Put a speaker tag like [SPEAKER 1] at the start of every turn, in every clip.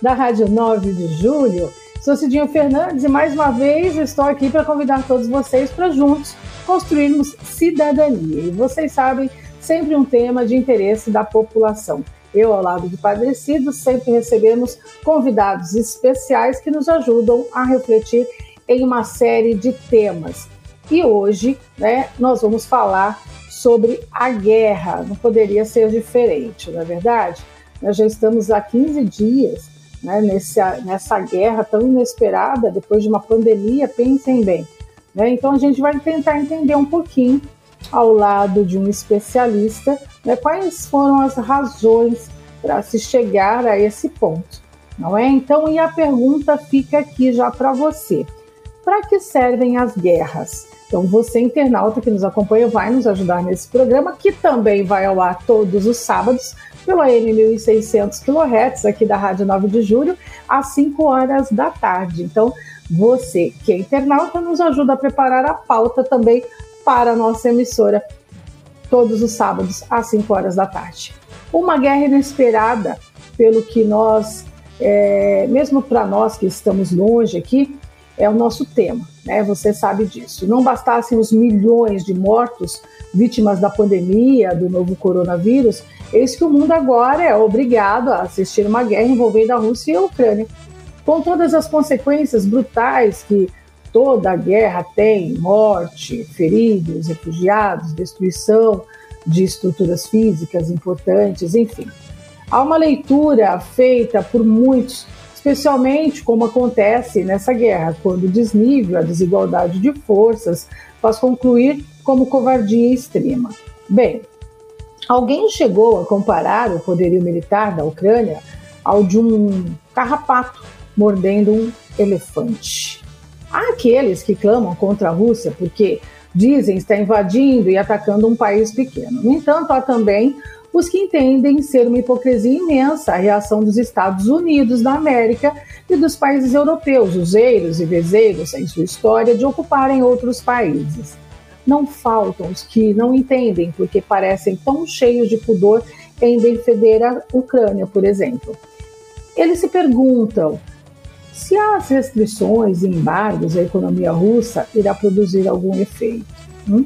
[SPEAKER 1] da Rádio 9 de Julho. Sou Cidinho Fernandes e mais uma vez estou aqui para convidar todos vocês para juntos construirmos cidadania. E vocês sabem, sempre um tema de interesse da população. Eu, ao lado de Padrecido, sempre recebemos convidados especiais que nos ajudam a refletir em uma série de temas. E hoje, né, nós vamos falar sobre a guerra. Não poderia ser diferente, não é verdade? Nós já estamos há 15 dias né, nessa, nessa guerra tão inesperada, depois de uma pandemia, pensem bem. Né? Então a gente vai tentar entender um pouquinho, ao lado de um especialista, né, quais foram as razões para se chegar a esse ponto, não é? Então, e a pergunta fica aqui já para você: para que servem as guerras? Então, você, internauta que nos acompanha, vai nos ajudar nesse programa, que também vai ao ar todos os sábados, pelo AM 1600 kHz, aqui da Rádio 9 de Julho, às 5 horas da tarde. Então, você que é internauta nos ajuda a preparar a pauta também para a nossa emissora, todos os sábados, às 5 horas da tarde. Uma guerra inesperada, pelo que nós, é, mesmo para nós que estamos longe aqui, é o nosso tema, né? Você sabe disso. Não bastassem os milhões de mortos vítimas da pandemia do novo coronavírus, eis que o mundo agora é obrigado a assistir uma guerra envolvendo a Rússia e a Ucrânia, com todas as consequências brutais que toda guerra tem: morte, feridos, refugiados, destruição de estruturas físicas importantes, enfim. Há uma leitura feita por muitos especialmente como acontece nessa guerra, quando o desnível, a desigualdade de forças faz concluir como covardia extrema. Bem, alguém chegou a comparar o poderio militar da Ucrânia ao de um carrapato mordendo um elefante. Há aqueles que clamam contra a Rússia porque dizem estar invadindo e atacando um país pequeno. No entanto, há também os que entendem ser uma hipocrisia imensa a reação dos Estados Unidos da América e dos países europeus, useiros e vezeiros em sua história de ocuparem outros países. Não faltam os que não entendem porque parecem tão cheios de pudor em defender a Ucrânia, por exemplo. Eles se perguntam se as restrições e embargos à economia russa irá produzir algum efeito. Hum?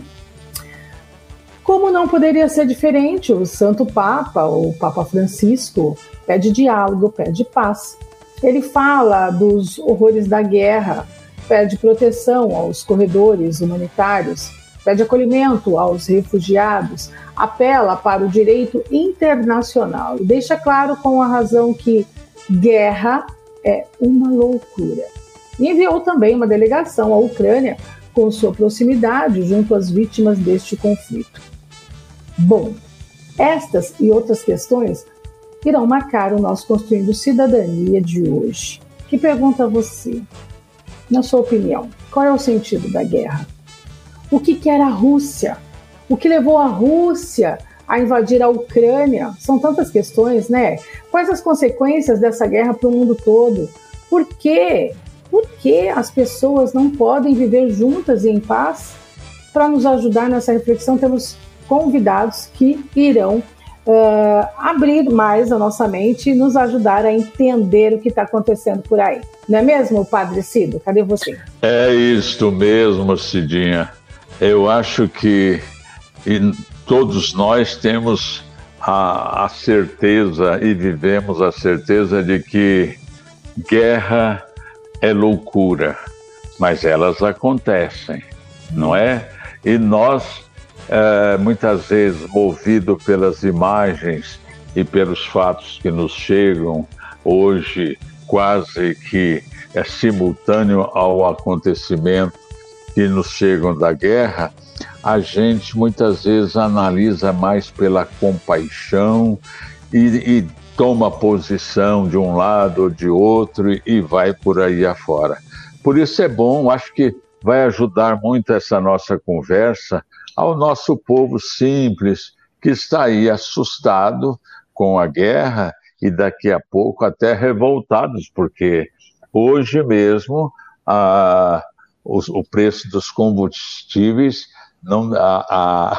[SPEAKER 1] Como não poderia ser diferente, o Santo Papa, o Papa Francisco, pede diálogo, pede paz. Ele fala dos horrores da guerra, pede proteção aos corredores humanitários, pede acolhimento aos refugiados, apela para o direito internacional e deixa claro com a razão que guerra é uma loucura. E enviou também uma delegação à Ucrânia com sua proximidade junto às vítimas deste conflito. Bom, estas e outras questões irão marcar o nosso Construindo Cidadania de hoje. Que pergunta a você? Na sua opinião, qual é o sentido da guerra? O que quer a Rússia? O que levou a Rússia a invadir a Ucrânia? São tantas questões, né? Quais as consequências dessa guerra para o mundo todo? Por quê? Por que as pessoas não podem viver juntas e em paz? Para nos ajudar nessa reflexão, temos convidados que irão uh, abrir mais a nossa mente e nos ajudar a entender o que está acontecendo por aí. Não é mesmo, Padre Cido? Cadê você?
[SPEAKER 2] É isto mesmo, Cidinha. Eu acho que todos nós temos a, a certeza e vivemos a certeza de que guerra é loucura, mas elas acontecem, não é? E nós é, muitas vezes movido pelas imagens e pelos fatos que nos chegam hoje, quase que é simultâneo ao acontecimento que nos chegam da guerra, a gente muitas vezes analisa mais pela compaixão e, e toma posição de um lado ou de outro e vai por aí afora. Por isso é bom, acho que vai ajudar muito essa nossa conversa ao nosso povo simples que está aí assustado com a guerra e daqui a pouco até revoltados, porque hoje mesmo a, o, o preço dos combustíveis, não, a,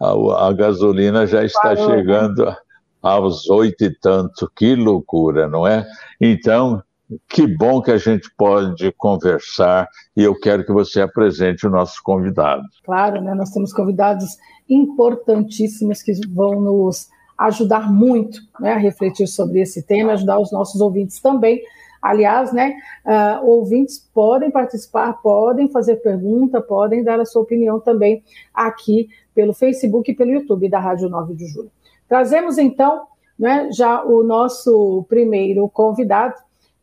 [SPEAKER 2] a, a gasolina já está Parou. Né? chegando aos oito e tanto, que loucura, não é? Então, que bom que a gente pode conversar e eu quero que você apresente o nosso convidado.
[SPEAKER 1] Claro, né? Nós temos convidados importantíssimos que vão nos ajudar muito né, a refletir sobre esse tema, ajudar os nossos ouvintes também. Aliás, né, uh, ouvintes podem participar, podem fazer pergunta, podem dar a sua opinião também aqui pelo Facebook e pelo YouTube da Rádio 9 de Julho. Trazemos então né, já o nosso primeiro convidado,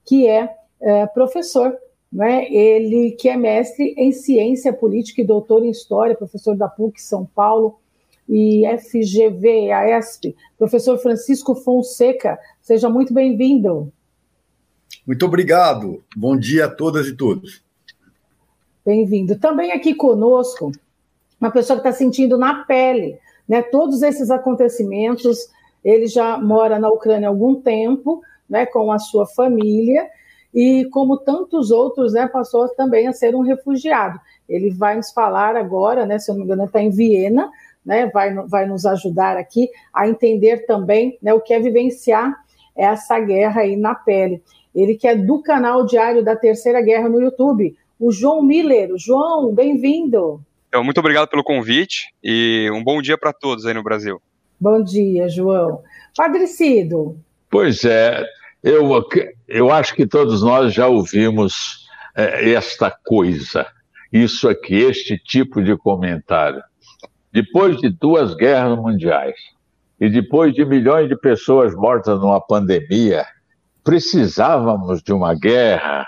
[SPEAKER 1] que é, é professor, né, ele que é mestre em ciência política e doutor em história, professor da PUC São Paulo e FGV, a ESP, professor Francisco Fonseca. Seja muito bem-vindo.
[SPEAKER 3] Muito obrigado. Bom dia a todas e todos.
[SPEAKER 1] Bem-vindo. Também aqui conosco, uma pessoa que está sentindo na pele né, todos esses acontecimentos. Ele já mora na Ucrânia há algum tempo, né, com a sua família, e como tantos outros, né, passou também a ser um refugiado. Ele vai nos falar agora, né, se eu não me engano, está em Viena, né, vai, vai nos ajudar aqui a entender também né, o que é vivenciar essa guerra aí na pele. Ele que é do canal Diário da Terceira Guerra no YouTube, o João Miller. João, bem-vindo.
[SPEAKER 4] Então, muito obrigado pelo convite e um bom dia para todos aí no Brasil.
[SPEAKER 1] Bom dia, João. Padre Cido.
[SPEAKER 2] Pois é, eu, eu acho que todos nós já ouvimos é, esta coisa, isso aqui, este tipo de comentário. Depois de duas guerras mundiais e depois de milhões de pessoas mortas numa pandemia, precisávamos de uma guerra,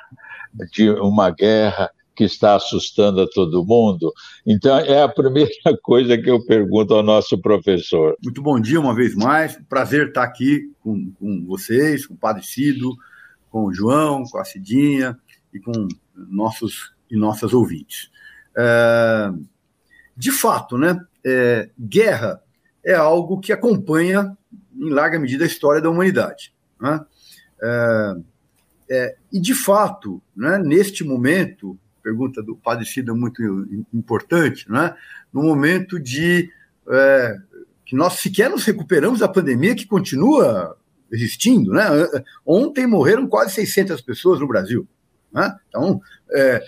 [SPEAKER 2] de uma guerra que está assustando a todo mundo. Então, é a primeira coisa que eu pergunto ao nosso professor.
[SPEAKER 3] Muito bom dia uma vez mais. Prazer estar aqui com, com vocês, com o Padre Cido, com o João, com a Cidinha e com nossos e nossas ouvintes. É, de fato, né, é, guerra é algo que acompanha, em larga medida, a história da humanidade. Né? É, é e, de fato, né, neste momento, pergunta do Padre Cida muito importante, né? no momento de é, que nós sequer nos recuperamos da pandemia que continua existindo. Né? Ontem morreram quase 600 pessoas no Brasil. Né? Então, é, é,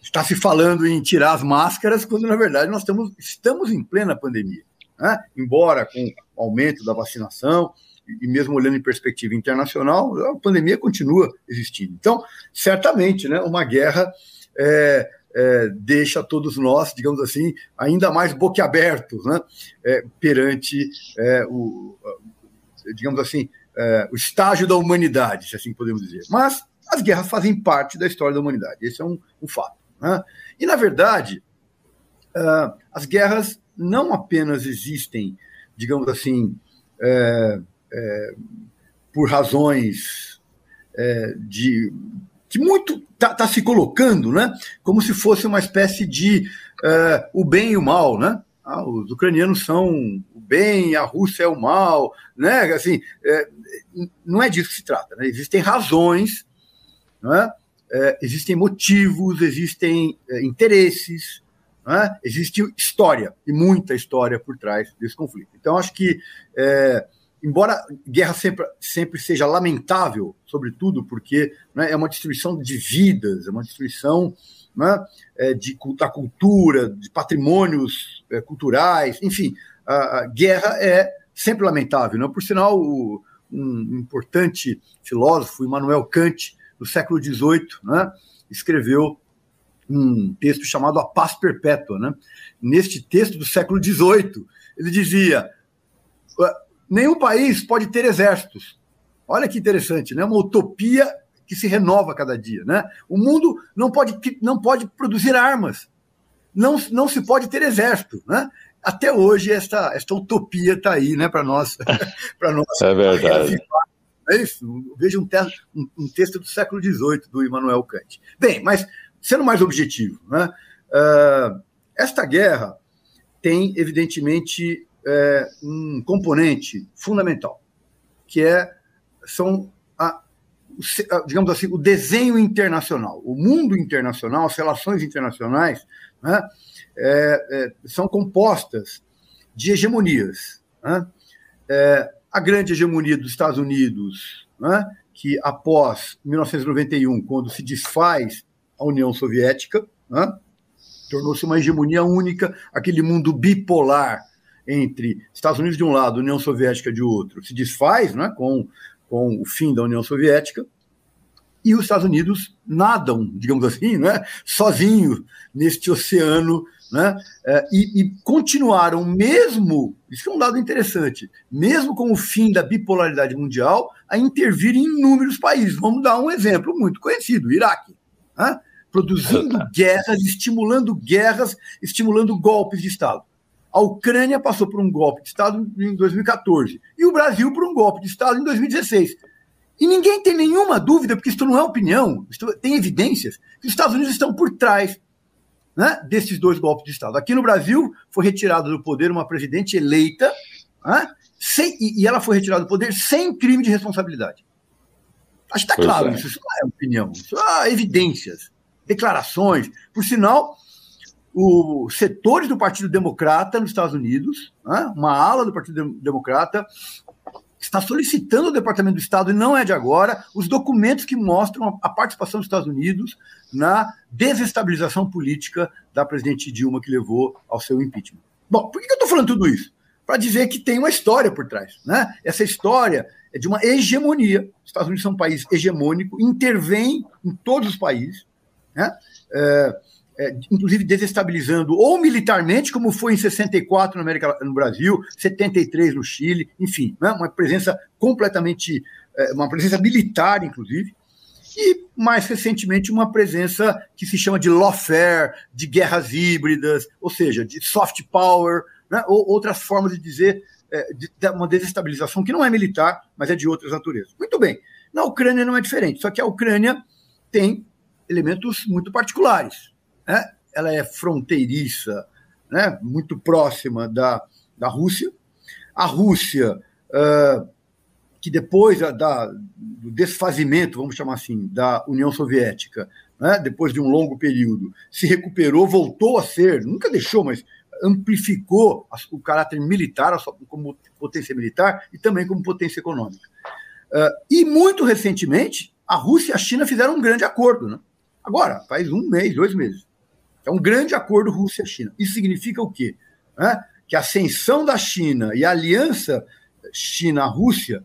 [SPEAKER 3] está se falando em tirar as máscaras, quando na verdade nós estamos, estamos em plena pandemia. Né? Embora com o aumento da vacinação, e mesmo olhando em perspectiva internacional, a pandemia continua existindo. Então, certamente, né, uma guerra é, é, deixa todos nós, digamos assim, ainda mais boquiabertos né, é, perante é, o, digamos assim, é, o estágio da humanidade, se assim podemos dizer. Mas as guerras fazem parte da história da humanidade, esse é um, um fato. Né? E, na verdade, uh, as guerras não apenas existem, digamos assim, é, é, por razões é, de que muito está tá se colocando, né, como se fosse uma espécie de é, o bem e o mal, né? Ah, os ucranianos são o bem, a Rússia é o mal, né? Assim, é, não é disso que se trata. Né? Existem razões, né? É, existem motivos, existem é, interesses, né? existe história e muita história por trás desse conflito. Então, acho que é, embora guerra sempre, sempre seja lamentável, sobretudo porque né, é uma destruição de vidas, é uma destruição né, é, de, da cultura, de patrimônios é, culturais, enfim, a, a, guerra é sempre lamentável. Né? Por sinal, o, um importante filósofo, Immanuel Kant, do século XVIII, né, escreveu um texto chamado A Paz Perpétua. Né? Neste texto do século XVIII, ele dizia Nenhum país pode ter exércitos. Olha que interessante, né? Uma utopia que se renova cada dia, né? O mundo não pode, não pode produzir armas. Não, não se pode ter exército, né? até hoje esta, esta utopia está aí, né, para nós, para nós.
[SPEAKER 2] É verdade.
[SPEAKER 3] É isso. Veja um, te um, um, texto do século XVIII do Immanuel Kant. Bem, mas sendo mais objetivo, né, uh, esta guerra tem evidentemente é, um componente fundamental, que é são a, digamos assim o desenho internacional, o mundo internacional, as relações internacionais, né, é, é, são compostas de hegemonias. Né? É, a grande hegemonia dos Estados Unidos, né, que após 1991, quando se desfaz a União Soviética, né, tornou-se uma hegemonia única, aquele mundo bipolar entre Estados Unidos de um lado, União Soviética de outro, se desfaz né, com, com o fim da União Soviética, e os Estados Unidos nadam, digamos assim, né, sozinhos neste oceano, né, é, e, e, continuaram mesmo, isso é um dado interessante, mesmo com o fim da bipolaridade mundial, a intervir em inúmeros países. Vamos dar um exemplo muito conhecido, o Iraque. Né, produzindo guerras, estimulando guerras, estimulando golpes de Estado. A Ucrânia passou por um golpe de Estado em 2014 e o Brasil por um golpe de Estado em 2016. E ninguém tem nenhuma dúvida, porque isso não é opinião, tem evidências, que os Estados Unidos estão por trás né, desses dois golpes de Estado. Aqui no Brasil, foi retirada do poder uma presidente eleita, né, sem, e ela foi retirada do poder sem crime de responsabilidade. Acho que está claro é. isso, isso não é opinião, isso é evidências, declarações. Por sinal, os setores do Partido Democrata nos Estados Unidos, né, uma ala do Partido Democrata, está solicitando ao Departamento do Estado, e não é de agora, os documentos que mostram a participação dos Estados Unidos na desestabilização política da presidente Dilma, que levou ao seu impeachment. Bom, por que eu estou falando tudo isso? Para dizer que tem uma história por trás. Né? Essa história é de uma hegemonia. Os Estados Unidos são um país hegemônico, intervém em todos os países. Né? É, é, inclusive desestabilizando ou militarmente, como foi em 64 no, América, no Brasil, 73 no Chile, enfim, né, uma presença completamente, é, uma presença militar, inclusive, e mais recentemente uma presença que se chama de lawfare, de guerras híbridas, ou seja, de soft power, né, ou outras formas de dizer é, de, de uma desestabilização que não é militar, mas é de outras naturezas. Muito bem. Na Ucrânia não é diferente, só que a Ucrânia tem elementos muito particulares né? ela é fronteiriça, né? muito próxima da, da Rússia. A Rússia, uh, que depois da, do desfazimento, vamos chamar assim, da União Soviética, né? depois de um longo período, se recuperou, voltou a ser, nunca deixou, mas amplificou o caráter militar, como potência militar e também como potência econômica. Uh, e muito recentemente, a Rússia e a China fizeram um grande acordo. Né? Agora, faz um mês, dois meses. É um grande acordo Rússia-China. Isso significa o quê? É? Que a ascensão da China e a aliança China-Rússia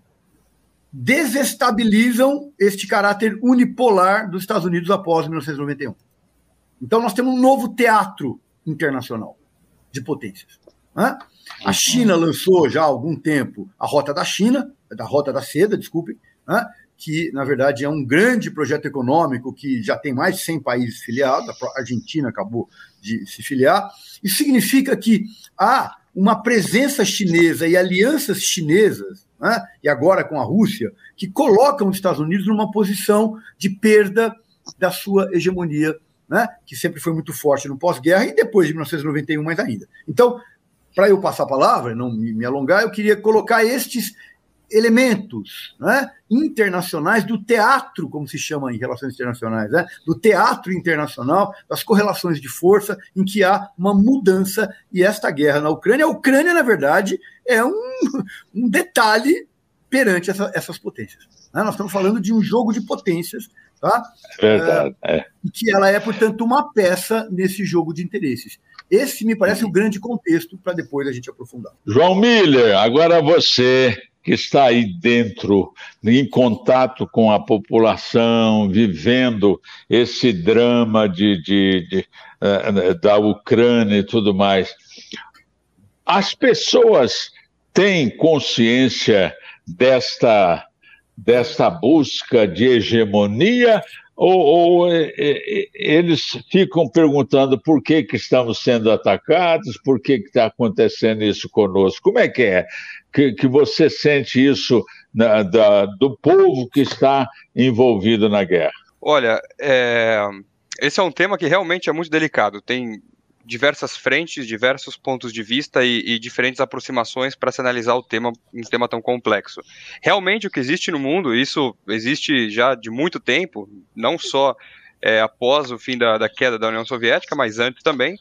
[SPEAKER 3] desestabilizam este caráter unipolar dos Estados Unidos após 1991. Então, nós temos um novo teatro internacional de potências. É? A China lançou já há algum tempo a Rota da China, da Rota da Seda, desculpem, é? Que, na verdade, é um grande projeto econômico que já tem mais de 100 países filiados, a Argentina acabou de se filiar. Isso significa que há uma presença chinesa e alianças chinesas, né, e agora com a Rússia, que colocam os Estados Unidos numa posição de perda da sua hegemonia, né, que sempre foi muito forte no pós-guerra e depois de 1991 mais ainda. Então, para eu passar a palavra, não me alongar, eu queria colocar estes elementos né, internacionais do teatro, como se chama em relações internacionais, né, do teatro internacional, das correlações de força, em que há uma mudança e esta guerra na Ucrânia. A Ucrânia, na verdade, é um, um detalhe perante essa, essas potências. Né? Nós estamos falando de um jogo de potências, tá?
[SPEAKER 2] É verdade. É, é.
[SPEAKER 3] Que ela é, portanto, uma peça nesse jogo de interesses. Esse me parece o grande contexto para depois a gente aprofundar.
[SPEAKER 2] João Miller, agora você que está aí dentro, em contato com a população, vivendo esse drama de, de, de uh, da Ucrânia e tudo mais. As pessoas têm consciência desta, desta busca de hegemonia ou, ou é, é, eles ficam perguntando por que, que estamos sendo atacados, por que está acontecendo isso conosco? Como é que é que, que você sente isso na, da, do povo que está envolvido na guerra?
[SPEAKER 4] Olha, é, esse é um tema que realmente é muito delicado. Tem diversas frentes, diversos pontos de vista e, e diferentes aproximações para se analisar o tema, um tema tão complexo. Realmente o que existe no mundo, isso existe já de muito tempo, não só é, após o fim da, da, queda da União Soviética, mas antes também,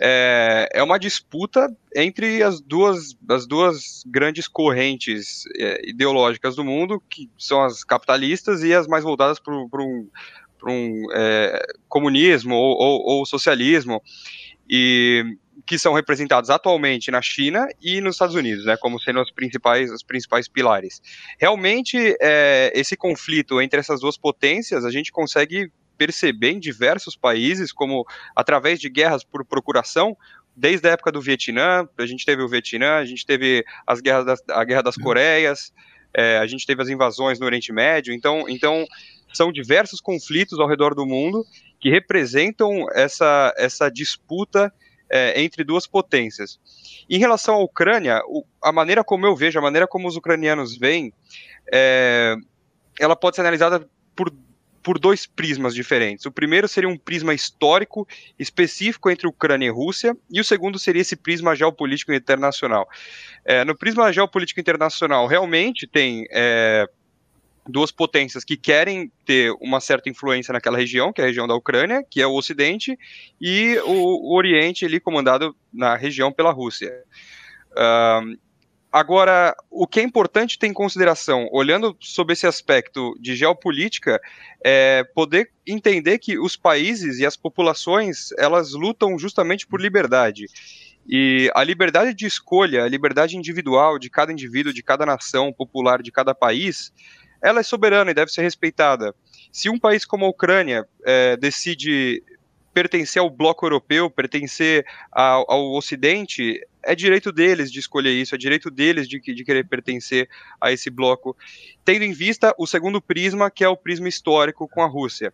[SPEAKER 4] é, é uma disputa entre as duas, as duas grandes correntes é, ideológicas do mundo, que são as capitalistas e as mais voltadas para um um é, comunismo ou, ou, ou, socialismo, e que são representados atualmente na China e nos Estados Unidos, né, como sendo os principais, os principais pilares. Realmente, é, esse conflito entre essas duas potências, a gente consegue perceber em diversos países, como através de guerras por procuração, desde a época do Vietnã, a gente teve o Vietnã, a gente teve as guerras das, a Guerra das Coreias, é, a gente teve as invasões no Oriente Médio, então, então são diversos conflitos ao redor do mundo que representam essa, essa disputa é, entre duas potências. Em relação à Ucrânia, o, a maneira como eu vejo, a maneira como os ucranianos veem, é, ela pode ser analisada por, por dois prismas diferentes. O primeiro seria um prisma histórico específico entre Ucrânia e Rússia, e o segundo seria esse prisma geopolítico internacional. É, no prisma geopolítico internacional, realmente tem é, duas potências que querem ter uma certa influência naquela região, que é a região da Ucrânia, que é o Ocidente, e o, o Oriente ali comandado na região pela Rússia. Uh, agora, o que é importante ter em consideração, olhando sobre esse aspecto de geopolítica, é poder entender que os países e as populações elas lutam justamente por liberdade. E a liberdade de escolha, a liberdade individual de cada indivíduo, de cada nação popular, de cada país, ela é soberana e deve ser respeitada. Se um país como a Ucrânia é, decide pertencer ao bloco europeu, pertencer ao, ao, Ocidente, é direito deles de escolher isso, é direito deles de, de querer pertencer a esse bloco, tendo em vista o segundo prisma, que é o prisma histórico com a Rússia.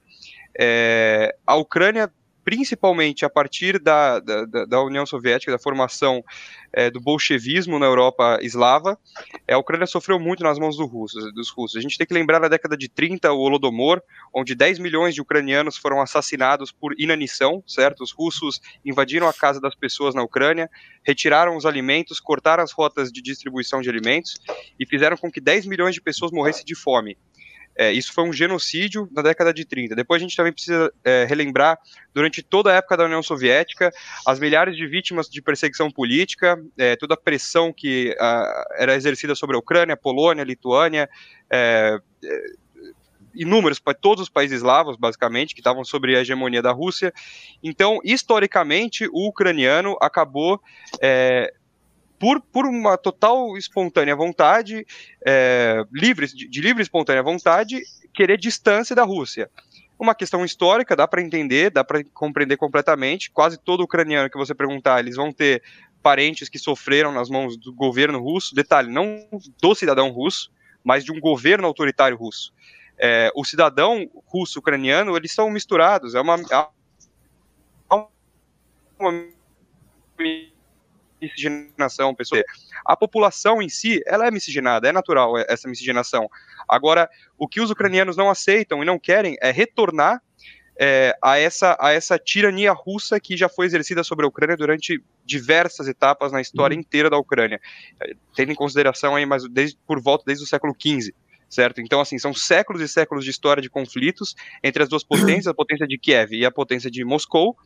[SPEAKER 4] É, a Ucrânia principalmente a partir da, da, da União Soviética, da formação é, do bolchevismo na Europa eslava, é, a Ucrânia sofreu muito nas mãos do russos, dos russos. A gente tem que lembrar na década de 30 o Holodomor, onde 10 milhões de ucranianos foram assassinados por inanição, certo? Os russos invadiram a casa das pessoas na Ucrânia, retiraram os alimentos, cortaram as rotas de distribuição de alimentos e fizeram com que 10 milhões de pessoas morressem de fome. É, isso foi um genocídio na década de 30. Depois a gente também precisa é, relembrar, durante toda a época da União Soviética, as milhares de vítimas de perseguição política, é, toda a pressão que a, era exercida sobre a Ucrânia, Polônia, Lituânia, é, é, inúmeros, todos os países eslavos, basicamente, que estavam sob a hegemonia da Rússia. Então, historicamente, o ucraniano acabou é, por, por uma total espontânea vontade, é, livre, de, de livre espontânea vontade, querer distância da Rússia. Uma questão histórica, dá para entender, dá para compreender completamente. Quase todo ucraniano que você perguntar, eles vão ter parentes que sofreram nas mãos do governo russo. Detalhe, não do cidadão russo, mas de um governo autoritário russo. É, o cidadão russo-ucraniano, eles são misturados. É uma, é uma miscigenação, pessoa. A população em si, ela é miscigenada, é natural essa miscigenação. Agora, o que os ucranianos não aceitam e não querem é retornar é, a, essa, a essa tirania russa que já foi exercida sobre a Ucrânia durante diversas etapas na história uhum. inteira da Ucrânia, tendo em consideração aí, mas desde, por volta desde o século XV certo? Então, assim, são séculos e séculos de história de conflitos entre as duas potências, a potência de Kiev e a potência de Moscou,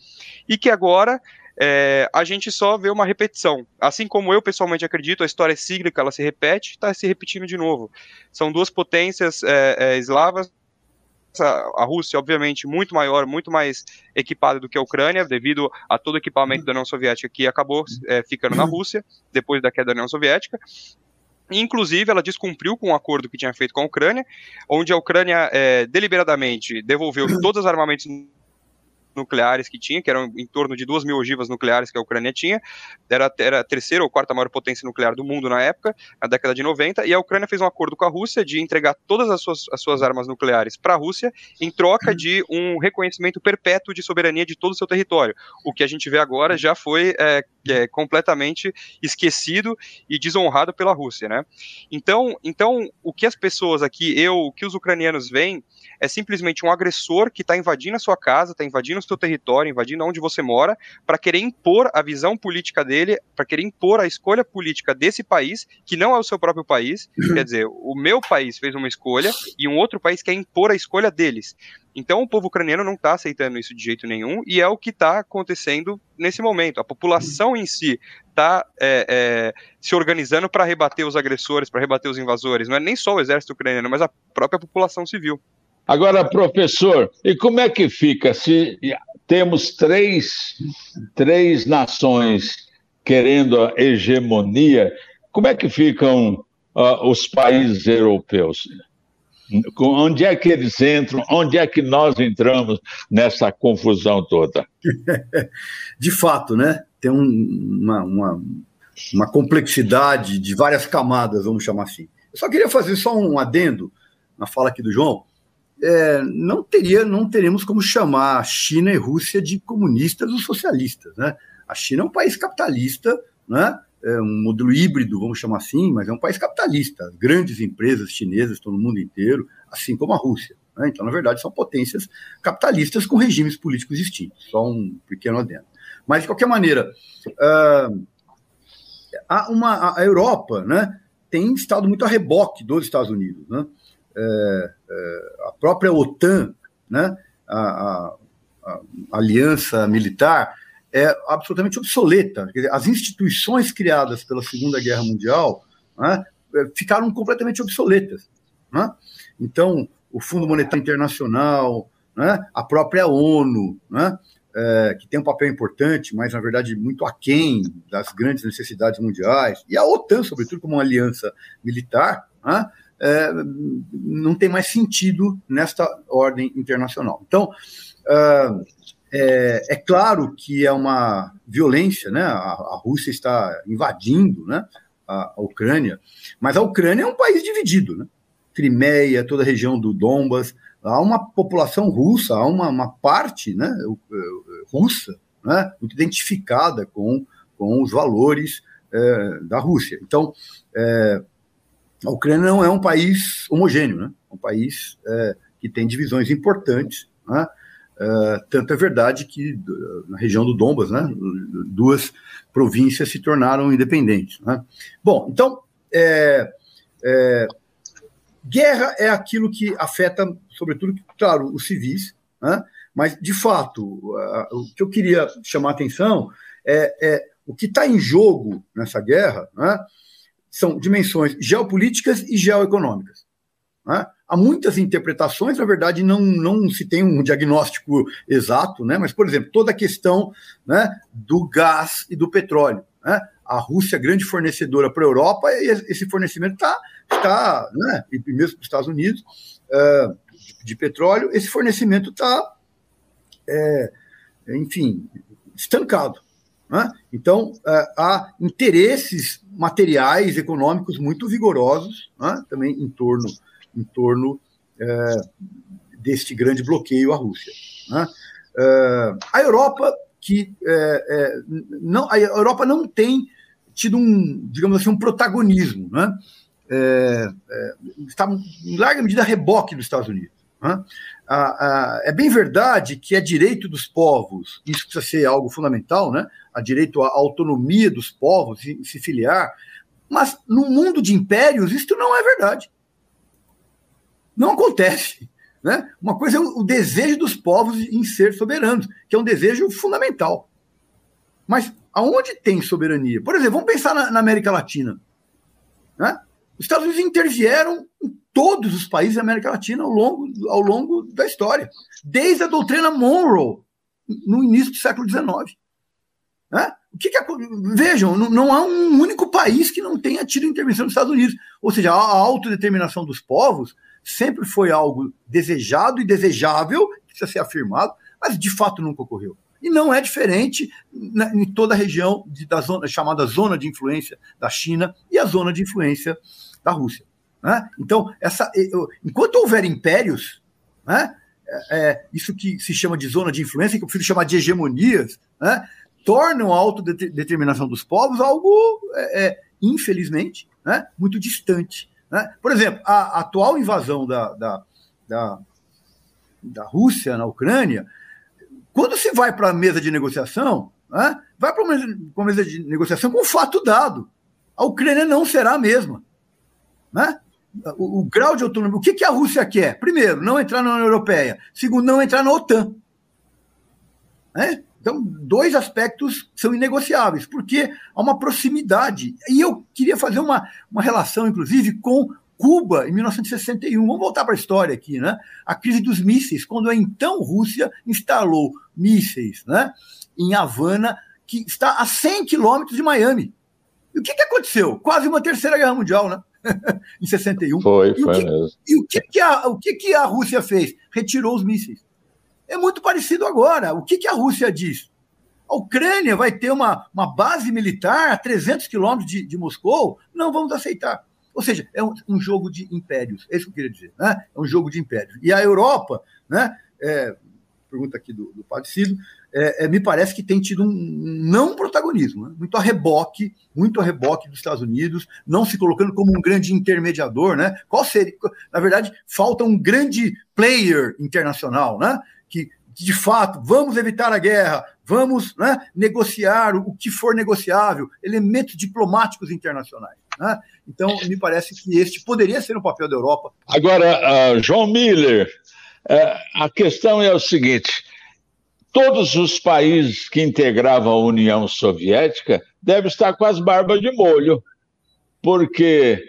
[SPEAKER 4] e que agora é, a gente só vê uma repetição. Assim como eu pessoalmente acredito, a história é cíclica, ela se repete, está se repetindo de novo. São duas potências é, é, eslavas. A Rússia, obviamente, muito maior, muito mais equipada do que a Ucrânia, devido a todo o equipamento da União Soviética que acabou é, ficando na Rússia, depois da queda da União Soviética. Inclusive, ela descumpriu com o um acordo que tinha feito com a Ucrânia, onde a Ucrânia é, deliberadamente devolveu todos os armamentos nucleares que tinha, que eram em torno de duas mil ogivas nucleares que a Ucrânia tinha, era, era a terceira ou quarta maior potência nuclear do mundo na época, na década de 90, e a Ucrânia fez um acordo com a Rússia de entregar todas as suas, as suas armas nucleares para a Rússia, em troca de um reconhecimento perpétuo de soberania de todo o seu território. O que a gente vê agora já foi é, é, completamente esquecido e desonrado pela Rússia, né? Então, então, o que as pessoas aqui, eu, o que os ucranianos veem é simplesmente um agressor que está invadindo a sua casa, está invadindo o seu território, invadindo onde você mora, para querer impor a visão política dele, para querer impor a escolha política desse país, que não é o seu próprio país. Quer dizer, o meu país fez uma escolha e um outro país quer impor a escolha deles. Então o povo ucraniano não está aceitando isso de jeito nenhum e é o que está acontecendo nesse momento. A população em si está é, é, se organizando para rebater os agressores, para rebater os invasores. Não é nem só o exército ucraniano, mas a própria população civil.
[SPEAKER 2] Agora, professor, e como é que fica se temos três, três nações querendo a hegemonia? Como é que ficam uh, os países europeus? Onde é que eles entram? Onde é que nós entramos nessa confusão toda?
[SPEAKER 3] De fato, né? Tem um, uma, uma, uma, complexidade de várias camadas, vamos chamar assim. Eu só queria fazer só um adendo na fala aqui do João. É, não teria, não teremos como chamar China e Rússia de comunistas ou socialistas, né? A China é um país capitalista, né? é um modelo híbrido, vamos chamar assim, mas é um país capitalista. Grandes empresas chinesas estão no mundo inteiro, assim como a Rússia. Né? Então, na verdade, são potências capitalistas com regimes políticos distintos. Só um pequeno adendo. Mas, de qualquer maneira, uh, a, uma, a Europa né, tem estado muito a reboque dos Estados Unidos. Né? É, é, a própria OTAN, né, a, a, a aliança militar, é absolutamente obsoleta. As instituições criadas pela Segunda Guerra Mundial né, é, ficaram completamente obsoletas. Né? Então, o Fundo Monetário Internacional, né, a própria ONU, né, é, que tem um papel importante, mas na verdade muito aquém das grandes necessidades mundiais, e a OTAN, sobretudo, como uma aliança militar, né, é, não tem mais sentido nesta ordem internacional. Então, uh, é, é, claro que é uma violência, né? A, a Rússia está invadindo, né? A, a, Ucrânia, mas a Ucrânia é um país dividido, né? Crimeia, toda a região do Donbas, há uma população russa, há uma, uma parte, né? Russa, né? Muito identificada com, com os valores é, da Rússia. Então, é, a Ucrânia não é um país homogêneo, né? É um país é, que tem divisões importantes, né? Uh, tanto é verdade que na região do Dombas, né, duas províncias se tornaram independentes. Né? Bom, então, é, é, guerra é aquilo que afeta, sobretudo, claro, os civis, né? mas, de fato, o que eu queria chamar a atenção é, é o que está em jogo nessa guerra né, são dimensões geopolíticas e geoeconômicas. Né? Há muitas interpretações, na verdade, não, não se tem um diagnóstico exato, né? mas, por exemplo, toda a questão né, do gás e do petróleo. Né? A Rússia é grande fornecedora para a Europa e esse fornecimento está, tá, né, e mesmo para os Estados Unidos, uh, de, petróleo, esse fornecimento está, é, enfim, estancado. Né? Então, uh, há interesses materiais, econômicos muito vigorosos né, também em torno em torno é, deste grande bloqueio à Rússia. Né? É, a Europa que é, é, não, a Europa não tem tido um, digamos assim, um protagonismo, né? É, é, está em larga medida a reboque dos Estados Unidos. Né? É bem verdade que é direito dos povos, isso precisa ser algo fundamental, né? A direito à autonomia dos povos se, se filiar, mas no mundo de impérios isso não é verdade. Não acontece. Né? Uma coisa é o desejo dos povos em ser soberanos, que é um desejo fundamental. Mas aonde tem soberania? Por exemplo, vamos pensar na, na América Latina. Né? Os Estados Unidos intervieram em todos os países da América Latina ao longo, ao longo da história, desde a doutrina Monroe, no início do século XIX. Né? O que, que é, vejam, não, não, há um único país que não tenha tido intervenção dos Estados Unidos. Ou seja, a autodeterminação dos povos sempre foi algo desejado e desejável, precisa ser afirmado, mas de fato nunca ocorreu. E não é diferente na, em toda a região de, da zona, chamada zona de influência da China e a zona de influência da Rússia. Né? Então, essa, enquanto houver impérios, né, é, é, isso que se chama de zona de influência, que eu prefiro chamar de hegemonias, né, tornam a autodeterminação dos povos algo, é, é, infelizmente, né, muito distante. Né? Por exemplo, a, atual invasão da, da, da, da, Rússia na Ucrânia, quando se vai para a mesa de negociação, né, vai para uma mesa de negociação com fato dado. A Ucrânia não será a mesma. Né? O, o, grau de autonomia. O que, que a Rússia quer? Primeiro, não entrar na União Europeia. Segundo, não entrar na OTAN. Né? Então, dois aspectos são inegociáveis, porque há uma proximidade. E eu queria fazer uma, uma relação, inclusive, com Cuba, em 1961. Vamos voltar para a história aqui, né? A crise dos mísseis, quando a então Rússia instalou mísseis né, em Havana, que está a 100 quilômetros de Miami. E o que, que aconteceu? Quase uma terceira guerra mundial, né? em 61.
[SPEAKER 2] Foi,
[SPEAKER 3] e
[SPEAKER 2] foi
[SPEAKER 3] que,
[SPEAKER 2] mesmo.
[SPEAKER 3] E o que, que, a, o que, que a Rússia fez? Retirou os mísseis. É muito parecido agora. O que, que a Rússia diz? A Ucrânia vai ter uma, uma base militar a 300 quilômetros de, de Moscou? Não vamos aceitar. Ou seja, é um, um, jogo de impérios. É isso que eu queria dizer. Né? É um jogo de impérios. E a Europa, né, é, pergunta aqui do, do Padre Cido, é, é, me parece que tem tido um não protagonismo, né? muito a reboque, muito a reboque dos Estados Unidos, não se colocando como um grande intermediador, né? Qual seria? Na verdade, falta um grande player internacional, né? Que de fato vamos evitar a guerra, vamos né, negociar o que for negociável, elementos diplomáticos internacionais. Né? Então, me parece que este poderia ser o papel da Europa.
[SPEAKER 2] Agora, uh, João Miller, a questão é o seguinte: todos os países que integravam a União Soviética devem estar com as barbas de molho, porque,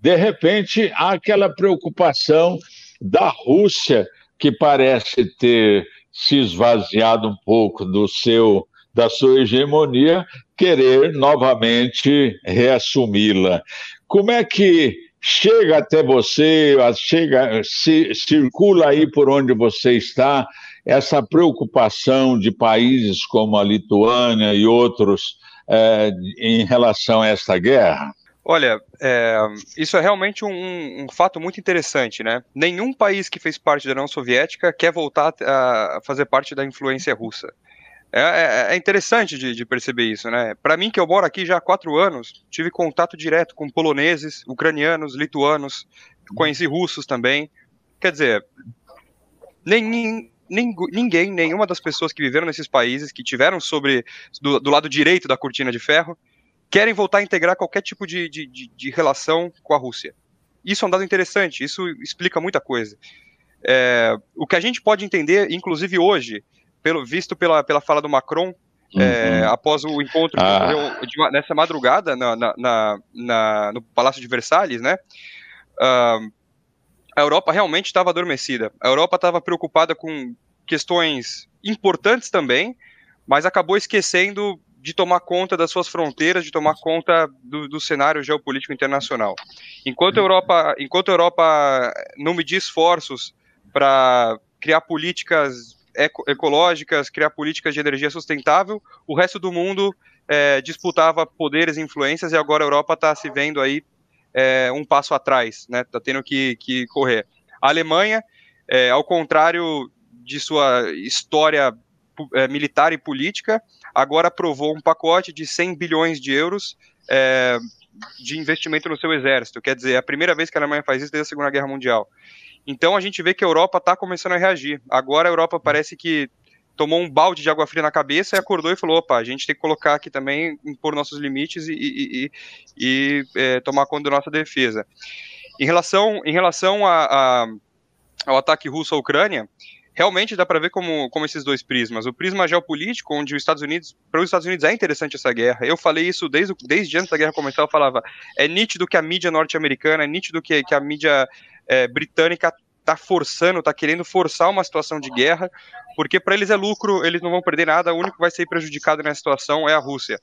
[SPEAKER 2] de repente, há aquela preocupação da Rússia, que parece ter se esvaziado um pouco do seu da sua hegemonia, querer novamente reassumi-la. Como é que chega até você, chega, se, circula aí por onde você está, essa preocupação de países como a Lituânia e outros é, em relação a esta guerra?
[SPEAKER 4] Olha, é, isso é realmente um, um, fato muito interessante, né? Nenhum país que fez parte da União Soviética quer voltar a fazer parte da influência russa. É, é, é interessante de, de, perceber isso, né? Para mim, que eu moro aqui já há quatro anos, tive contato direto com poloneses, ucranianos, lituanos, conheci russos também. Quer dizer, nem, ninguém, nenhuma das pessoas que viveram nesses países, que tiveram sobre do, do, lado direito da cortina de ferro, querem voltar a integrar qualquer tipo de, de, de relação com a Rússia. Isso é um dado interessante, isso explica muita coisa. É, o que a gente pode entender, inclusive hoje, pelo visto pela, pela fala do Macron, é, uhum. é, após o encontro ah. que ocorreu nessa madrugada na, na, na, no Palácio de Versalhes, né? Uh, a Europa realmente estava adormecida. A Europa estava preocupada com questões importantes também, mas acabou esquecendo de tomar conta das suas fronteiras, de tomar conta do, do cenário geopolítico internacional. Enquanto a Europa, enquanto a Europa não medir esforços para criar políticas eco, ecológicas, criar políticas de energia sustentável, o resto do mundo é, disputava poderes e influências e agora a Europa está se vendo aí é, um passo atrás, né? Está tendo que, que correr. A Alemanha, é, ao contrário de sua história é, militar e política, agora aprovou um pacote de 100 bilhões de euros é, de investimento no seu exército. Quer dizer, é a primeira vez que a Alemanha faz isso desde a Segunda Guerra Mundial. Então a gente vê que a Europa está começando a reagir. Agora a Europa parece que tomou um balde de água fria na cabeça e acordou e falou: opa, a gente tem que colocar aqui também, impor nossos limites e, e, e, e é, tomar conta da nossa defesa. Em relação, em relação a, a, ao ataque russo à Ucrânia, realmente dá para ver como, como esses dois prismas. O prisma geopolítico, onde os Estados Unidos, para os Estados Unidos é interessante essa guerra. Eu falei isso desde, desde antes da guerra começar, eu falava, é nítido que a mídia norte-americana, é nítido que, que a mídia é, britânica está forçando, está querendo forçar uma situação de guerra, porque para eles é lucro, eles não vão perder nada, o único que vai ser prejudicado nessa situação é a Rússia.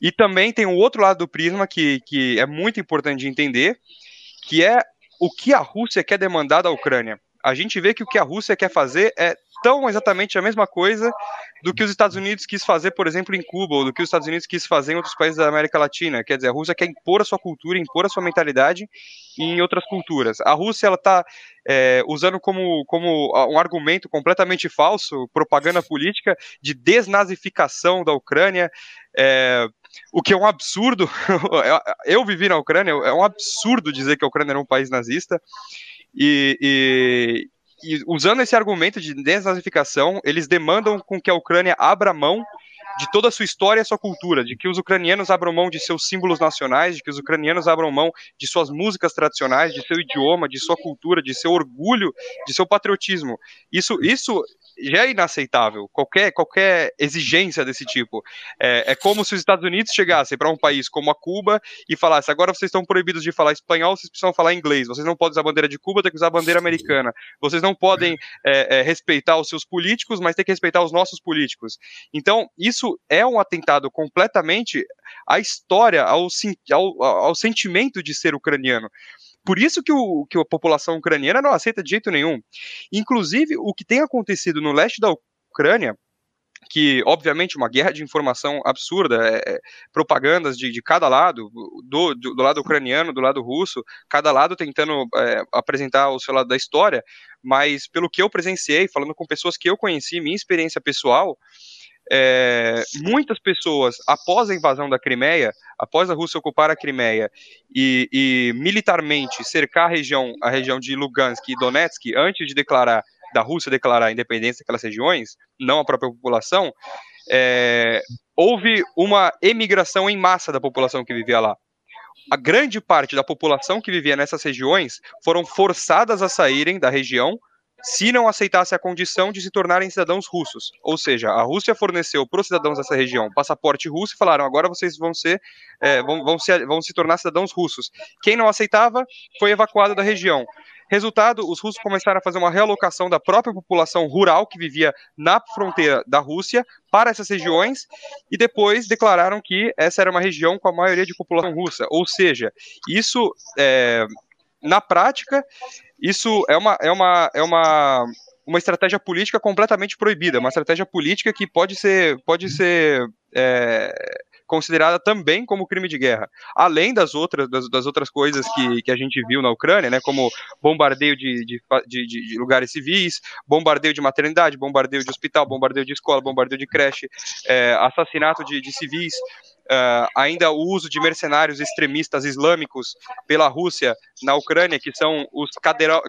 [SPEAKER 4] E também tem o outro lado do prisma que, que é muito importante de entender, que é o que a Rússia quer demandar da Ucrânia. A gente vê que o que a Rússia quer fazer é tão exatamente a mesma coisa do que os Estados Unidos quis fazer, por exemplo, em Cuba, ou do que os Estados Unidos quis fazer em outros países da América Latina. Quer dizer, a Rússia quer impor a sua cultura, impor a sua mentalidade em outras culturas. A Rússia ela está é, usando como, como um argumento completamente falso, propaganda política de desnazificação da Ucrânia. É, o que é um absurdo. Eu vivi na Ucrânia, é um absurdo dizer que a Ucrânia era um país nazista. E, e, e usando esse argumento de desnazificação, eles demandam com que a Ucrânia abra mão de toda a sua história e sua cultura, de que os ucranianos abram mão de seus símbolos nacionais, de que os ucranianos abram mão de suas músicas tradicionais, de seu idioma, de sua cultura, de seu orgulho, de seu patriotismo. Isso, isso já é inaceitável, qualquer, qualquer exigência desse tipo. É, é como se os Estados Unidos chegassem para um país como a Cuba e falassem: agora vocês estão proibidos de falar espanhol, vocês precisam falar inglês, vocês não podem usar a bandeira de Cuba, tem que usar a bandeira americana, vocês não podem é, é, respeitar os seus políticos, mas tem que respeitar os nossos políticos. Então, isso é um atentado completamente à história, ao, ao, ao sentimento de ser ucraniano. Por isso que, o, que a população ucraniana não aceita de jeito nenhum. Inclusive, o que tem acontecido no leste da Ucrânia, que obviamente uma guerra de informação absurda, é, é, propagandas de, de cada lado, do, do, do, lado ucraniano, do lado russo, cada lado tentando é, apresentar o seu lado da história, mas pelo que eu presenciei, falando com pessoas que eu conheci, minha experiência pessoal, é, muitas pessoas, após a invasão da Crimeia, após a Rússia ocupar a Crimeia e, e, militarmente cercar a região, a região de Lugansk e Donetsk, antes de declarar da Rússia declarar a independência daquelas regiões, não a própria população, é, houve uma emigração em massa da população que vivia lá. A grande parte da população que vivia nessas regiões foram forçadas a saírem da região se não aceitasse a condição de se tornarem cidadãos russos. Ou seja, a Rússia forneceu para os cidadãos dessa região passaporte russo e falaram: agora vocês vão ser, é, vão, vão, se, vão se tornar cidadãos russos. Quem não aceitava foi evacuado da região. Resultado, os russos começaram a fazer uma realocação da própria população rural que vivia na fronteira da Rússia para essas regiões e depois declararam que essa era uma região com a maioria de população russa. Ou seja, isso é, na prática isso é uma, é uma, é uma, uma estratégia política completamente proibida, uma estratégia política que pode ser, pode ser é, considerada também como crime de guerra, além das outras, das, das, outras coisas que, que a gente viu na Ucrânia, né, como bombardeio de, de, de, de, lugares civis, bombardeio de maternidade, bombardeio de hospital, bombardeio de escola, bombardeio de creche, é, assassinato de, de civis, Uh, ainda o uso de mercenários extremistas islâmicos pela Rússia na Ucrânia, que são os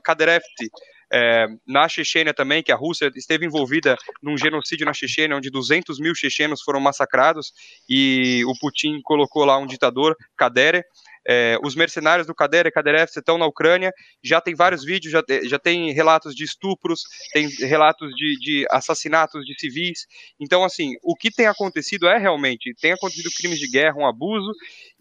[SPEAKER 4] Kaderefti, é, na Chechênia também, que a Rússia esteve envolvida num genocídio na Chechênia, onde 200 mil chechenos foram massacrados e o Putin colocou lá um ditador, Kadere. É, os mercenários do Kader e Kaderev estão na Ucrânia, já tem vários vídeos, já, já tem relatos de estupros, tem relatos de, de, assassinatos de civis. Então, assim, o que tem acontecido é realmente, tem acontecido crimes de guerra, um abuso,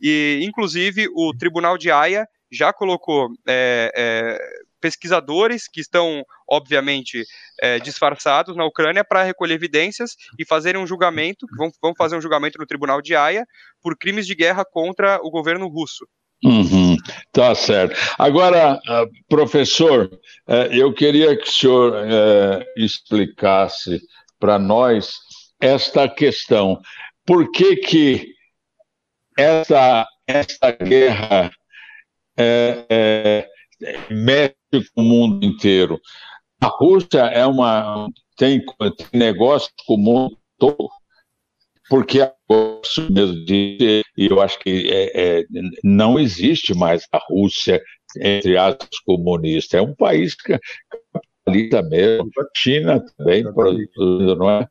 [SPEAKER 4] e inclusive o Tribunal de Haia já colocou é, é, pesquisadores que estão, obviamente, é, disfarçados na Ucrânia para recolher evidências e fazerem um julgamento, vão, vão fazer um julgamento no Tribunal de Haia por crimes de guerra contra o governo russo.
[SPEAKER 2] Uhum, tá certo. Agora, ah, professor, é, eu queria que o senhor é, explicasse para nós esta questão. Por que que essa, essa guerra é, é, mexe com o mundo inteiro. A Rússia é uma tem, tem negócio com o mundo todo, porque gosto mesmo de, e eu acho que é, é, não existe mais a Rússia entre aspas comunista. É um país capitalista mesmo, China também produzindo, não é?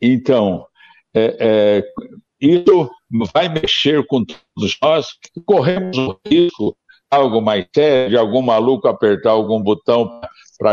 [SPEAKER 2] Então, é, é, isso vai mexer com todos nós, corremos o risco algo mais sério, de algum maluco apertar algum botão para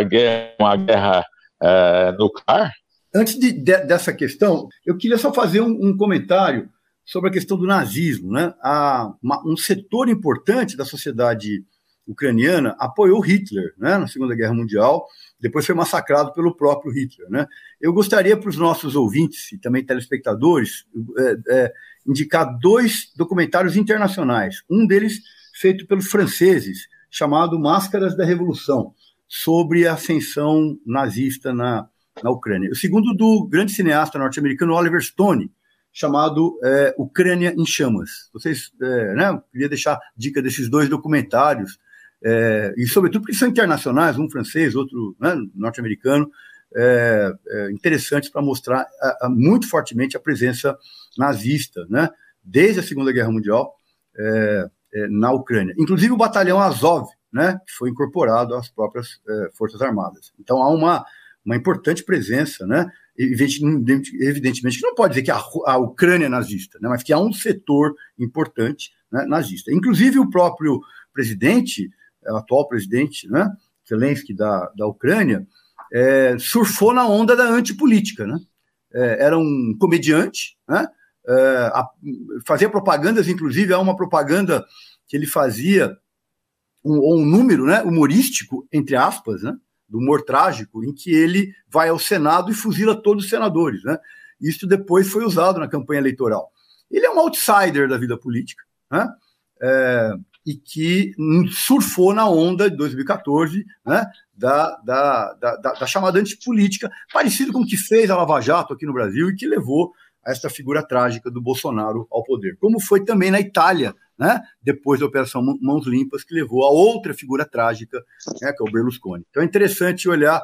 [SPEAKER 2] uma guerra é, nuclear?
[SPEAKER 3] Antes de, de, dessa questão, eu queria só fazer um, um comentário sobre a questão do nazismo. Né? Há uma, um setor importante da sociedade ucraniana apoiou Hitler né, na Segunda Guerra Mundial, depois foi massacrado pelo próprio Hitler. Né? Eu gostaria para os nossos ouvintes e também telespectadores é, é, indicar dois documentários internacionais. Um deles feito pelos franceses, chamado Máscaras da Revolução, sobre a ascensão nazista na, na Ucrânia. O segundo do grande cineasta norte-americano Oliver Stone, chamado é, Ucrânia em Chamas. Vocês, é, né, queria deixar dica desses dois documentários, é, e sobretudo porque são internacionais, um francês, outro né, norte-americano, é, é, interessantes para mostrar a, a, muito fortemente a presença nazista, né, desde a Segunda Guerra Mundial é, é, na Ucrânia. Inclusive o batalhão Azov, né, que foi incorporado às próprias é, Forças Armadas. Então há uma, uma importante presença, né, evidentemente que não pode dizer que a, a Ucrânia é nazista, né, mas que há um setor importante né, nazista. Inclusive o próprio presidente, o atual presidente, né, Zelensky da, da Ucrânia, é, surfou na onda da antipolítica. Né? É, era um comediante, né? É, a, fazia propagandas, inclusive há uma propaganda que ele fazia, um, um número né, humorístico, entre aspas, né, do humor trágico, em que ele vai ao Senado e fuzila todos os senadores. Né? Isso depois foi usado na campanha eleitoral. Ele é um outsider da vida política. Né? É, e que surfou na onda de 2014 né, da, da, da, da, chamada antipolítica, parecido com o que fez a Lava Jato aqui no Brasil e que levou a esta figura trágica do Bolsonaro ao poder. Como foi também na Itália, né, depois da Operação Mãos Limpas, que levou a outra figura trágica, né, que é o Berlusconi. Então é interessante olhar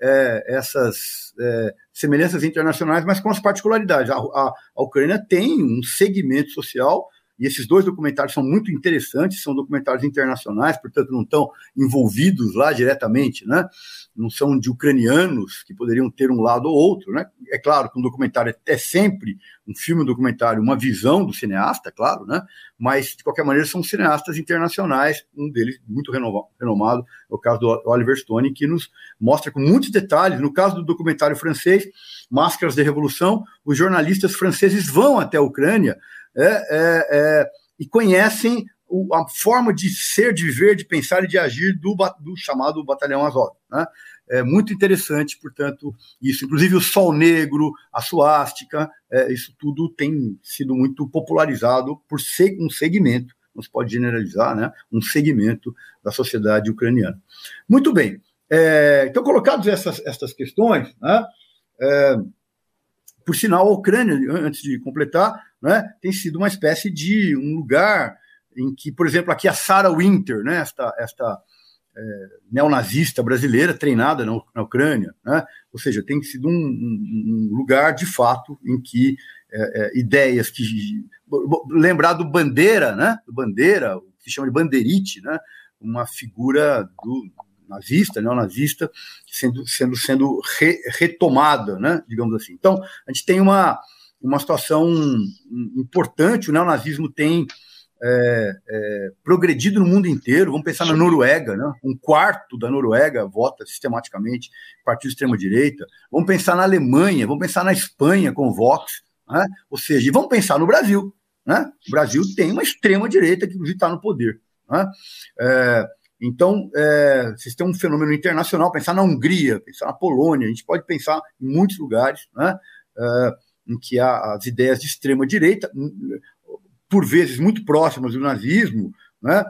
[SPEAKER 3] é, essas é, semelhanças internacionais, mas com as particularidades. A, a, a Ucrânia tem um segmento social e esses dois documentários são muito interessantes, são documentários internacionais, portanto não estão envolvidos lá diretamente, né? Não são de ucranianos que poderiam ter um lado ou outro, né? É claro que um documentário é sempre um filme, um documentário, uma visão do cineasta, claro, né? Mas de qualquer maneira são cineastas internacionais, um deles muito renomado, é o caso do Oliver Stone, que nos mostra com muitos detalhes. No caso do documentário francês, Máscaras da Revolução, os jornalistas franceses vão até a Ucrânia é, é, é, e conhecem o, a forma de ser, de viver, de pensar e de agir do, do chamado Batalhão Azov. Né? É muito interessante, portanto, isso. Inclusive o Sol Negro, a suástica, é, isso tudo tem sido muito popularizado por ser um segmento, não se pode generalizar, né? um segmento da sociedade ucraniana. Muito bem. É, então, colocadas essas, essas questões, né? É, por sinal, a Ucrânia, antes de completar, né, tem sido uma espécie de um lugar em que, por exemplo, aqui a Sarah Winter, né, esta, esta é, neonazista brasileira treinada na, na Ucrânia, né, ou seja, tem sido um, um, um lugar de fato em que é, é, ideias que lembrar do Bandeira, né, do Bandeira, o que se chama de Banderite, né, uma figura do nazista, neonazista, sendo, sendo, sendo re, retomada, né, digamos assim. Então, a gente tem uma, uma situação importante, o neonazismo tem é, é, progredido no mundo inteiro. Vamos pensar na Noruega, né? um quarto da Noruega vota sistematicamente partido de extrema-direita. Vamos pensar na Alemanha, vamos pensar na Espanha com o Vox. Né? Ou seja, vamos pensar no Brasil. Né? O Brasil tem uma extrema-direita que, está no poder. Né? É, então, é, vocês têm um fenômeno internacional, pensar na Hungria, pensar na Polônia, a gente pode pensar em muitos lugares né, é, em que há as ideias de extrema-direita, por vezes muito próximas do nazismo, né,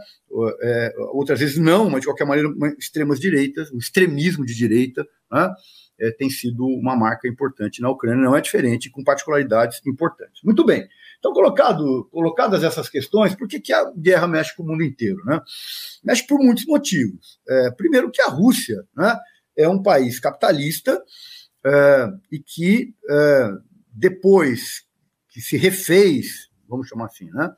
[SPEAKER 3] é, outras vezes não, mas de qualquer maneira, extremas direitas, o extremismo de direita né, é, tem sido uma marca importante na Ucrânia, não é diferente, com particularidades importantes. Muito bem. Então, colocado, colocadas essas questões, por que, que a guerra mexe com o mundo inteiro? Né? Mexe por muitos motivos. É, primeiro, que a Rússia né, é um país capitalista é, e que, é, depois que se refez, vamos chamar assim, né,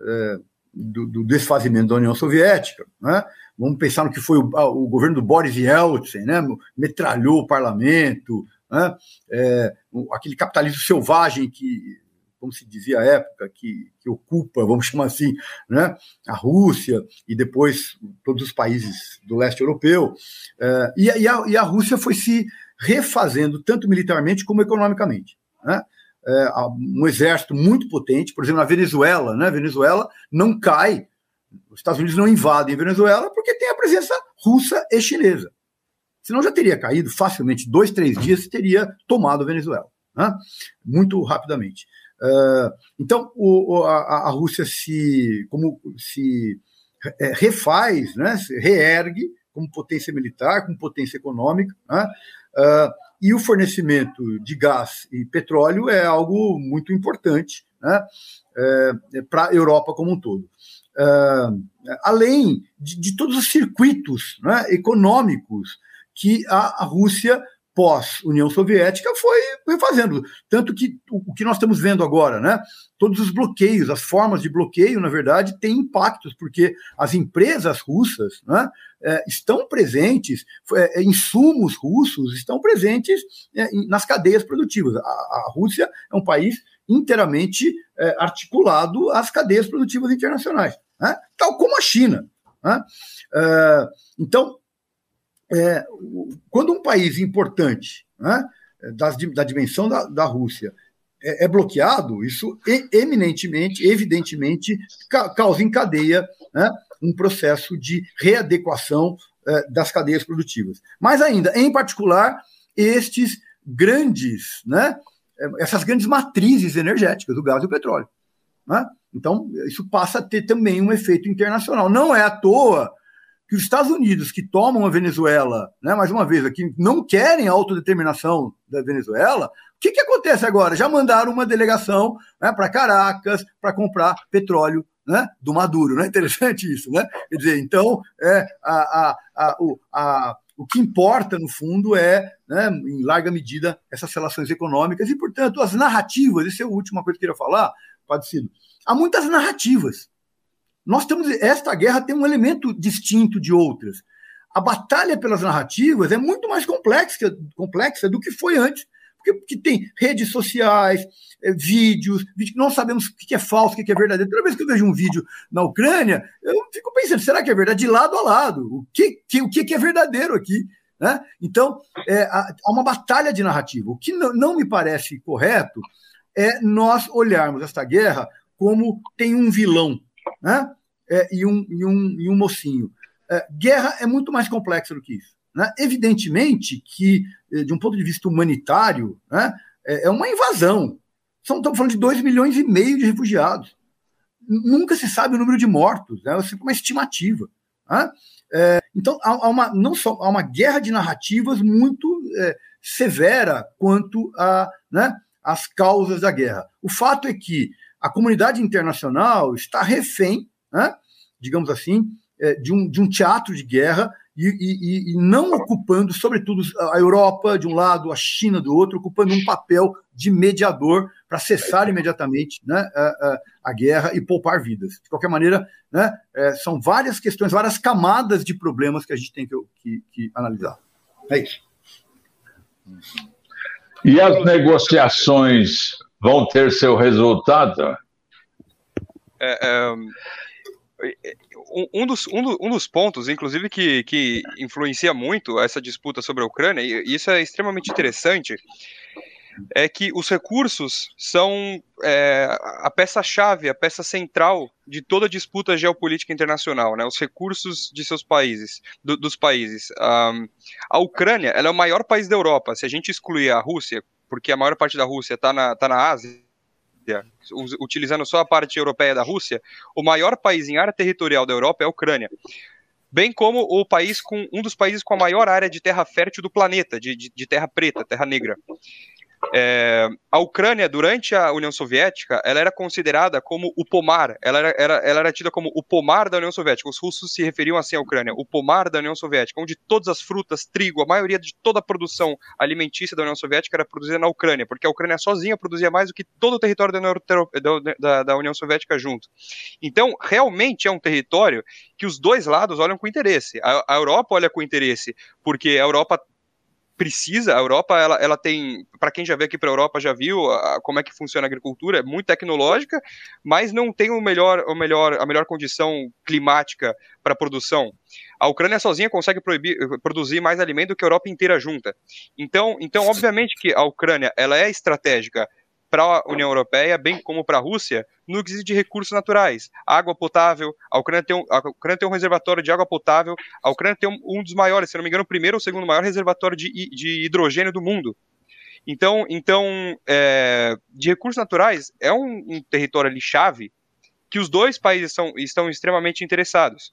[SPEAKER 3] é, do, do, desfazimento da União Soviética, né, vamos pensar no que foi o, o governo do Boris Yeltsin, né, metralhou o parlamento, né, é, aquele capitalismo selvagem que como se dizia à época, que, que ocupa, vamos chamar assim, né, a Rússia e depois todos os países do leste europeu. Uh, e, e, a, e, a, Rússia foi se refazendo tanto militarmente como economicamente. Né? Uh, um exército muito potente, por exemplo, na Venezuela, né? Venezuela não cai, os Estados Unidos não invadem a Venezuela porque tem a presença russa e chinesa. Senão já teria caído facilmente, dois, três dias, teria tomado a Venezuela, né? muito rapidamente. Uh, então, o, a, a, Rússia se, como, se é, refaz, né, se reergue como potência militar, como potência econômica, né? uh, e o fornecimento de gás e petróleo é algo muito importante né? é, para a Europa como um todo. Uh, além de, de, todos os circuitos né, econômicos que a, a Rússia pós-União Soviética foi, foi fazendo. Tanto que o, que nós estamos vendo agora, né? Todos os bloqueios, as formas de bloqueio, na verdade, têm impactos, porque as empresas russas né, é, estão presentes, é, insumos russos estão presentes é, nas cadeias produtivas. A, Rússia é um país inteiramente é, articulado às cadeias produtivas internacionais, né? tal como a China. Né? É, então, é, quando um país importante né, das, da dimensão da, da Rússia é, é, bloqueado, isso eminentemente, evidentemente, ca, causa em cadeia né, um processo de readequação é, das cadeias produtivas. Mas ainda, em particular, estes grandes, né, essas grandes matrizes energéticas, o gás e o petróleo. Né? Então, isso passa a ter também um efeito internacional. Não é à toa que os Estados Unidos, que tomam a Venezuela, né, mais uma vez aqui, não querem a autodeterminação da Venezuela, o que, que acontece agora? Já mandaram uma delegação né, para Caracas para comprar petróleo né, do Maduro. Não é interessante isso? Né? Quer dizer, então, é, a, a, a, o, a, o que importa, no fundo, é, né, em larga medida, essas relações econômicas e, portanto, as narrativas. Essa é a última coisa que eu queria falar, Padre Há muitas narrativas. Nós temos esta guerra tem um elemento distinto de outras. A batalha pelas narrativas é muito mais complexa, complexa do que foi antes, porque, tem redes sociais, é, vídeos, vídeos, não sabemos o que é falso, o que é verdadeiro. Toda vez que eu vejo um vídeo na Ucrânia, eu fico pensando, será que é verdade? De lado a lado, o que, que, o que é verdadeiro aqui? Né? Então, é, há uma batalha de narrativa. O que não, não me parece correto é nós olharmos esta guerra como tem um vilão né? É, e, um, e, um, e um mocinho. É, guerra é muito mais complexa do que isso. Né? Evidentemente que, eh, de um ponto de vista humanitário, né, é, é uma invasão. São, estamos falando de 2 milhões e meio de refugiados. Nunca se sabe o número de mortos, né? é sempre uma estimativa. Né? É, então, há, uma, não só, há uma guerra de narrativas muito é, severa quanto a, né, as causas da guerra. O fato é que a comunidade internacional está refém, né, digamos assim, é, de um, de um teatro de guerra e, e, e, não ocupando, sobretudo, a Europa de um lado, a China do outro, ocupando um papel de mediador para cessar imediatamente né, a, a, guerra e poupar vidas. De qualquer maneira, né, é, são várias questões, várias camadas de problemas que a gente tem que, que, que analisar. É isso.
[SPEAKER 2] E as negociações vão ter seu resultado?
[SPEAKER 4] É, é, um, dos, um, um, dos pontos, inclusive, que, que influencia muito essa disputa sobre a Ucrânia, e isso é extremamente interessante, é que os recursos são é, a peça-chave, a peça central de toda a disputa geopolítica internacional, né? Os recursos de seus países, do, dos países. Um, a Ucrânia, ela é o maior país da Europa. Se a gente excluir a Rússia, porque a maior parte da Rússia está na, tá na Ásia, utilizando só a parte europeia da Rússia, o maior país em área territorial da Europa é a Ucrânia bem como o país com um dos países com a maior área de terra fértil do planeta, de, de, de terra preta, terra negra. É, a Ucrânia, durante a União Soviética, ela era considerada como o pomar, ela era, era, ela era tida como o pomar da União Soviética. Os russos se referiam assim à Ucrânia, o pomar da União Soviética, onde todas as frutas, trigo, a maioria de toda a produção alimentícia da União Soviética era produzida na Ucrânia, porque a Ucrânia sozinha produzia mais do que todo o território da União, da, da União Soviética junto. Então, realmente é um território que os dois lados olham com interesse. A, a Europa olha com interesse, porque a Europa precisa, a Europa ela, ela tem, para quem já veio aqui para a Europa já viu a, como é que funciona a agricultura, é muito tecnológica, mas não tem o melhor, o melhor, a melhor condição climática para produção. A Ucrânia sozinha consegue proibir, produzir mais alimento do que a Europa inteira junta. Então, então obviamente que a Ucrânia ela é estratégica para a União Europeia, bem como para a Rússia, no quesito de recursos naturais. Água potável, a Ucrânia tem um, a Ucrânia tem um reservatório de água potável, a Ucrânia tem um, um dos maiores, se não me engano, o primeiro ou segundo maior reservatório de, de hidrogênio do mundo. Então, então é, de recursos naturais, é um, um território ali chave que os dois países são, estão extremamente interessados.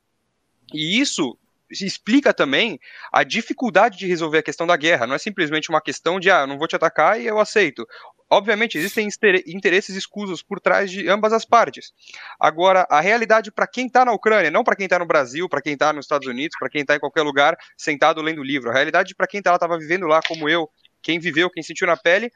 [SPEAKER 4] E isso explica também a dificuldade de resolver a questão da guerra. Não é simplesmente uma questão de, ah, não vou te atacar e eu aceito. Obviamente, existem interesses escusos por trás de ambas as partes. Agora, a realidade para quem está na Ucrânia, não para quem está no Brasil, para quem está nos Estados Unidos, para quem está em qualquer lugar sentado lendo livro. A realidade para quem estava vivendo lá, como eu, quem viveu, quem sentiu na pele,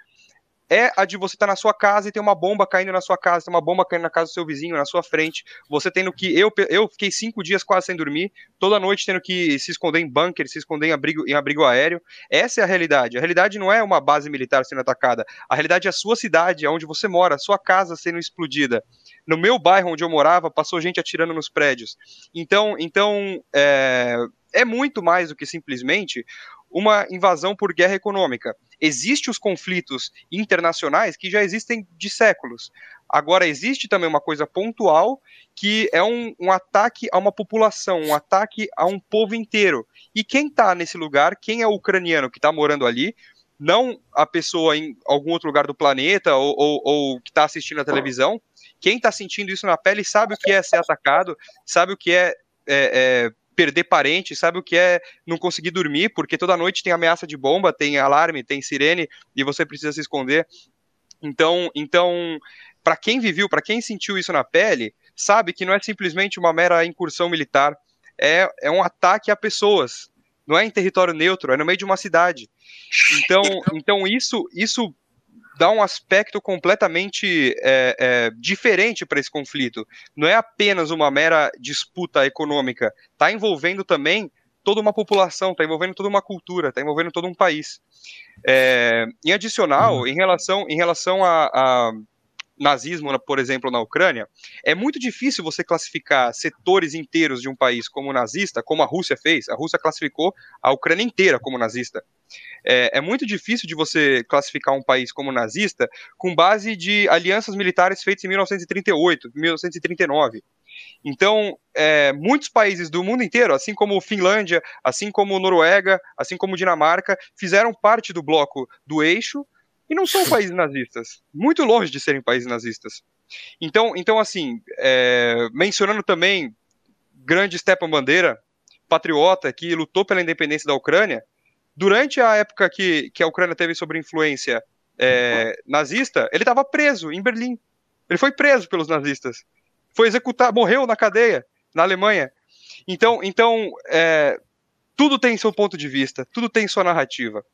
[SPEAKER 4] é a de você estar tá na sua casa e ter uma bomba caindo na sua casa, ter uma bomba caindo na casa do seu vizinho, na sua frente, você tendo que. Eu, eu fiquei cinco dias quase sem dormir, toda noite tendo que se esconder em bunker, se esconder em abrigo, em abrigo aéreo. Essa é a realidade. A realidade não é uma base militar sendo atacada. A realidade é a sua cidade, onde você mora, a sua casa sendo explodida. No meu bairro onde eu morava, passou gente atirando nos prédios. Então, então é, é muito mais do que simplesmente uma invasão por guerra econômica. Existem os conflitos internacionais que já existem de séculos. Agora, existe também uma coisa pontual que é um, um ataque a uma população, um ataque a um povo inteiro. E quem está nesse lugar, quem é o ucraniano que está morando ali, não a pessoa em algum outro lugar do planeta ou, ou, ou que está assistindo a televisão, quem está sentindo isso na pele sabe o que é ser atacado, sabe o que é, é, é perder parente, sabe o que é não conseguir dormir, porque toda noite tem ameaça de bomba, tem alarme, tem sirene e você precisa se esconder. Então, então, para quem viveu, para quem sentiu isso na pele, sabe que não é simplesmente uma mera incursão militar, é, é um ataque a pessoas. Não é em território neutro, é no meio de uma cidade. Então, então isso, isso dá um aspecto completamente é, é, diferente para esse conflito. Não é apenas uma mera disputa econômica, está envolvendo também toda uma população, está envolvendo toda uma cultura, está envolvendo todo um país. É, em adicional, uhum. em relação, em relação a, a nazismo, por exemplo, na Ucrânia, é muito difícil você classificar setores inteiros de um país como nazista, como a Rússia fez. A Rússia classificou a Ucrânia inteira como nazista. É, é, muito difícil de você classificar um país como nazista com base de alianças militares feitas em 1938, 1939. Então, é, muitos países do mundo inteiro, assim como Finlândia, assim como Noruega, assim como Dinamarca, fizeram parte do bloco do eixo e não são países nazistas, muito longe de serem países nazistas. Então, então assim, é, mencionando também grande Stepan Bandeira, patriota que lutou pela independência da Ucrânia, durante a época que, que a Ucrânia teve sobre influência é, nazista, ele estava preso em Berlim. Ele foi preso pelos nazistas. Foi executado, morreu na cadeia, na Alemanha. Então, então é, tudo tem seu ponto de vista, tudo tem sua narrativa.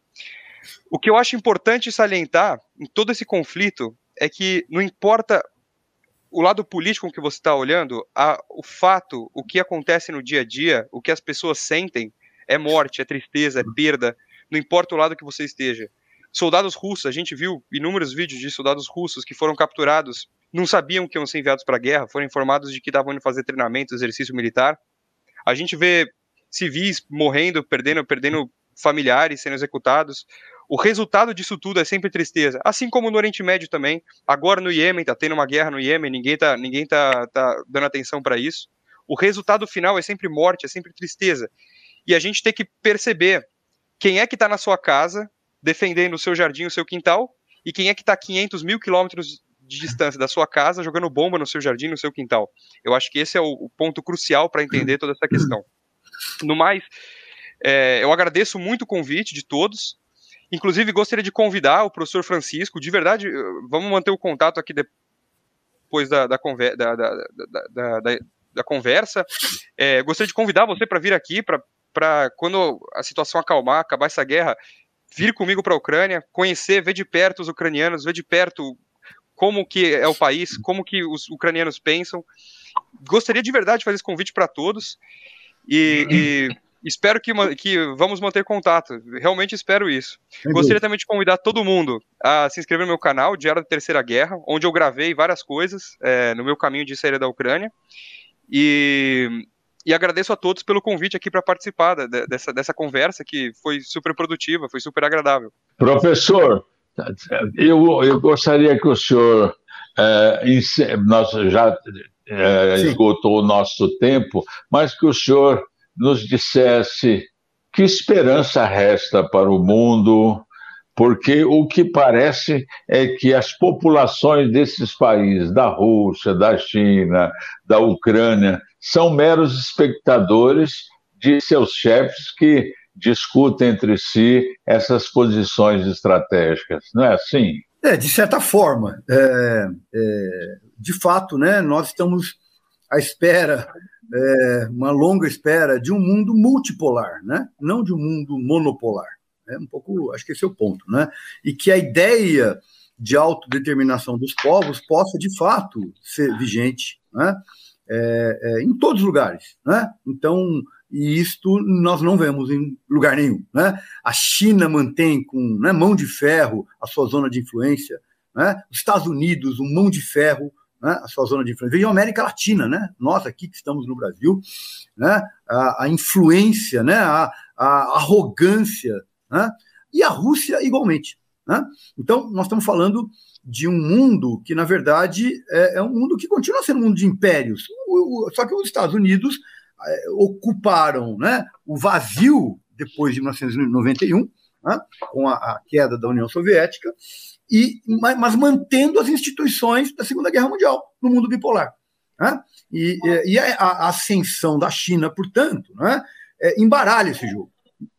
[SPEAKER 4] O que eu acho importante salientar em todo esse conflito é que não importa o lado político que você está olhando, a, o fato, o que acontece no dia a dia, o que as pessoas sentem, é morte, é tristeza, é perda, não importa o lado que você esteja. Soldados russos, a gente viu inúmeros vídeos de soldados russos que foram capturados, não sabiam que iam ser enviados para a guerra, foram informados de que estavam indo fazer treinamento, exercício militar. A gente vê civis morrendo, perdendo, perdendo familiares sendo executados. O resultado disso tudo é sempre tristeza, assim como no Oriente Médio também. Agora no Iêmen, tá tendo uma guerra no Iêmen, ninguém tá, ninguém tá, tá dando atenção para isso. O resultado final é sempre morte, é sempre tristeza. E a gente tem que perceber quem é que está na sua casa, defendendo o seu jardim, o seu quintal, e quem é que está a 500 mil quilômetros de distância da sua casa, jogando bomba no seu jardim, no seu quintal. Eu acho que esse é o, ponto crucial para entender toda essa questão. No mais, é, eu agradeço muito o convite de todos. Inclusive, gostaria de convidar o professor Francisco, de verdade, vamos manter o contato aqui depois da, da, da, da, da conversa. É, gostaria de convidar você para vir aqui, para quando a situação acalmar, acabar essa guerra, vir comigo para a Ucrânia, conhecer, ver de perto os ucranianos, ver de perto como que é o país, como que os ucranianos pensam. Gostaria de verdade de fazer esse convite para todos. E, e espero que, que vamos manter contato. Realmente espero isso. Gostaria também de convidar todo mundo a se inscrever no meu canal, Diário da Terceira Guerra, onde eu gravei várias coisas é, no meu caminho de saída da Ucrânia. E, e agradeço a todos pelo convite aqui para participar da, dessa, dessa conversa que foi super produtiva, foi super agradável.
[SPEAKER 2] Professor, eu, eu gostaria que o senhor. É, nós já é, esgotou o nosso tempo, mas que o senhor nos dissesse que esperança resta para o mundo, porque o que parece é que as populações desses países, da Rússia, da China, da Ucrânia, são meros espectadores de seus chefes que discutem entre si essas posições estratégicas. Não é assim?
[SPEAKER 3] É, de certa forma. É, é, de fato, né, nós estamos à espera, é, uma longa espera, de um mundo multipolar, né? não de um mundo monopolar. É um pouco, acho que esse é o ponto. Né? E que a ideia de autodeterminação dos povos possa, de fato, ser vigente né? É, é, em todos os lugares. Né? Então, e isto nós não vemos em lugar nenhum. Né? A China mantém com né, mão de ferro a sua zona de influência, né? os Estados Unidos, um mão de ferro, né, a sua zona de influência. Veja a América Latina, né? nós aqui que estamos no Brasil, né? a, a influência, né? a, a arrogância, né? e a Rússia igualmente. Né? Então, nós estamos falando de um mundo que, na verdade, é, é um mundo que continua sendo um mundo de impérios, o, o, só que os Estados Unidos é, ocuparam né, o vazio depois de 1991, né, com a, a, queda da União Soviética, e, mas, mantendo as instituições da Segunda Guerra Mundial no mundo bipolar. Né? E, e a, a, ascensão da China, portanto, né, é, embaralha esse jogo.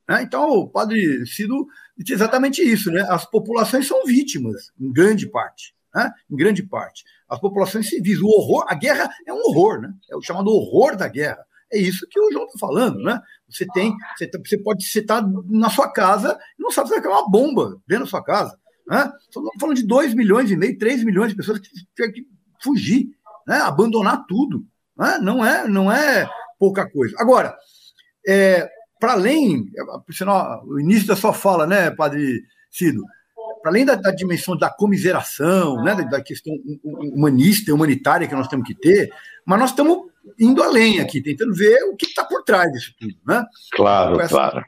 [SPEAKER 3] Né? Então, o padre Cido disse exatamente isso: né? as populações são vítimas, em grande parte. Né? Em grande parte. As populações civis, o horror, a guerra é um horror, né? é o chamado horror da guerra. É isso que o João está falando, né? Você tem, você, tá, você pode estar na sua casa e não sabe se vai cair uma bomba dentro da sua casa. Né? Estamos falando de 2 milhões e meio, 3 milhões de pessoas que tiveram que fugir, né? abandonar tudo. Né? Não, é, não é pouca coisa. Agora, é, para além, por sinal, o início da sua fala, né, Padre Cido, para além da, da, dimensão da comiseração, né, da, da questão humanista e humanitária que nós temos que ter, mas nós estamos indo além aqui, tentando ver o que está por trás disso tudo, né?
[SPEAKER 2] Claro, essa, claro.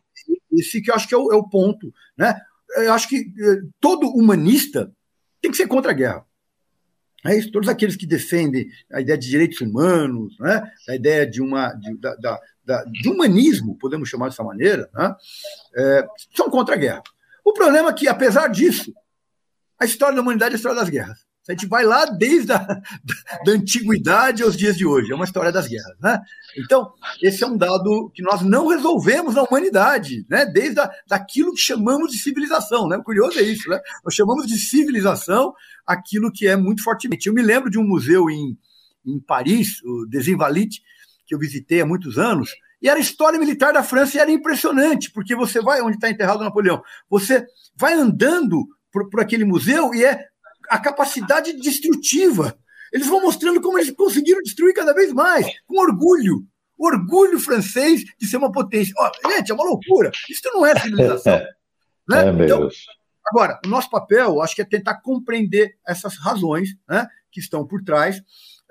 [SPEAKER 3] Esse que eu acho que é o, é o, ponto, né? Eu acho que eh, todo humanista tem que ser contra a guerra. É isso, todos aqueles que defendem a ideia de direitos humanos, né? a ideia de, uma, de, da, da, da, de humanismo, podemos chamar dessa maneira, né? É, são contra a guerra. O problema é que, apesar disso, a história da humanidade é a história das guerras. A gente vai lá desde a da antiguidade aos dias de hoje. É uma história das guerras. Né? Então, esse é um dado que nós não resolvemos na humanidade, né? desde a, daquilo que chamamos de civilização. Né? O curioso é isso. Né? Nós chamamos de civilização aquilo que é muito fortemente. Eu me lembro de um museu em, em Paris, o Des Invalides, que eu visitei há muitos anos, e era história militar da França e era impressionante, porque você vai onde está enterrado Napoleão, você vai andando por, por aquele museu e é a capacidade destrutiva. Eles vão mostrando como eles conseguiram destruir cada vez mais, com orgulho. Orgulho francês de ser uma potência. Oh, gente, é uma loucura. Isso não é civilização. né? É então, agora, o nosso papel, acho que é tentar compreender essas razões né, que estão por trás.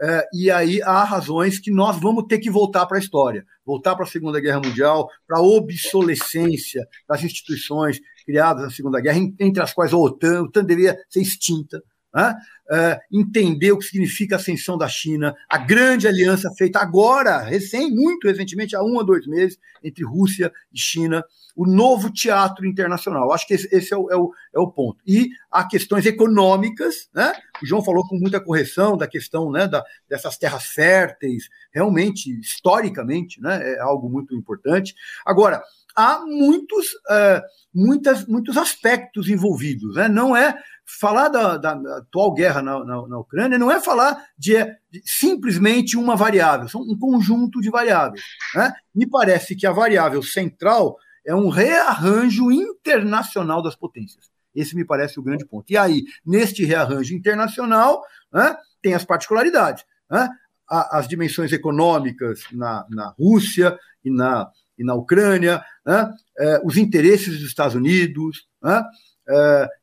[SPEAKER 3] É, e aí há razões que nós vamos ter que voltar para a história, voltar para a Segunda Guerra Mundial, para a obsolescência das instituições criadas na Segunda Guerra, entre as quais a OTAN, a OTAN deveria ser extinta, né? uh, entender o que significa a ascensão da China, a grande aliança feita agora, recém, muito recentemente, há um a dois meses, entre Rússia e China, o novo teatro internacional. Acho que esse, esse é, o, é, o, é, o, ponto. E há questões econômicas, né? O João falou com muita correção da questão né, da, dessas terras férteis, realmente, historicamente, né, é algo muito importante. Agora, há muitos, uh, muitas, muitos aspectos envolvidos. Né? Não é falar da, da, atual guerra na, na, na, Ucrânia, não é falar de, de, simplesmente uma variável, são um conjunto de variáveis. Né? Me parece que a variável central é um rearranjo internacional das potências. Esse me parece o grande ponto. E aí, neste rearranjo internacional, né, tem as particularidades. Né? As dimensões econômicas na, na Rússia e na, e na Ucrânia, né? os interesses dos Estados Unidos, né?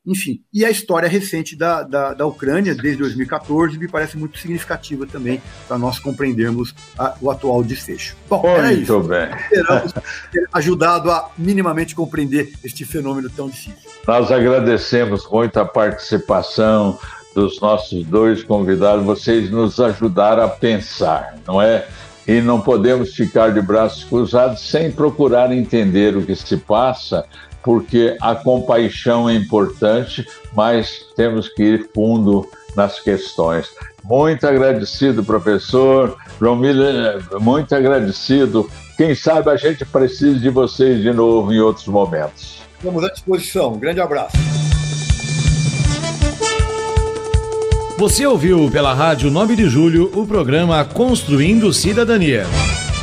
[SPEAKER 3] enfim. E a história recente da, da, da, Ucrânia, desde 2014, me parece muito significativa também para nós compreendermos a, o atual desfecho.
[SPEAKER 2] Bom, muito era isso.
[SPEAKER 3] bem. Esperamos ter ajudado a minimamente compreender este fenômeno tão difícil.
[SPEAKER 2] Nós agradecemos muito a participação dos nossos dois convidados, vocês nos ajudaram a pensar, não é? E não podemos ficar de braços cruzados sem procurar entender o que se passa porque a compaixão é importante, mas temos que ir fundo nas questões. Muito agradecido, professor. Miller, muito agradecido. Quem sabe a gente precisa de vocês de novo em outros momentos.
[SPEAKER 3] Estamos à disposição. Um grande abraço.
[SPEAKER 5] Você ouviu pela Rádio 9 de Julho o programa Construindo Cidadania.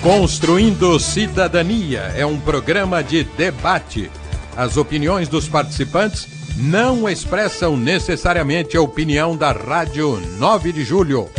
[SPEAKER 6] Construindo Cidadania é um programa de debate. As opiniões dos participantes não expressam necessariamente a opinião da Rádio 9 de Julho.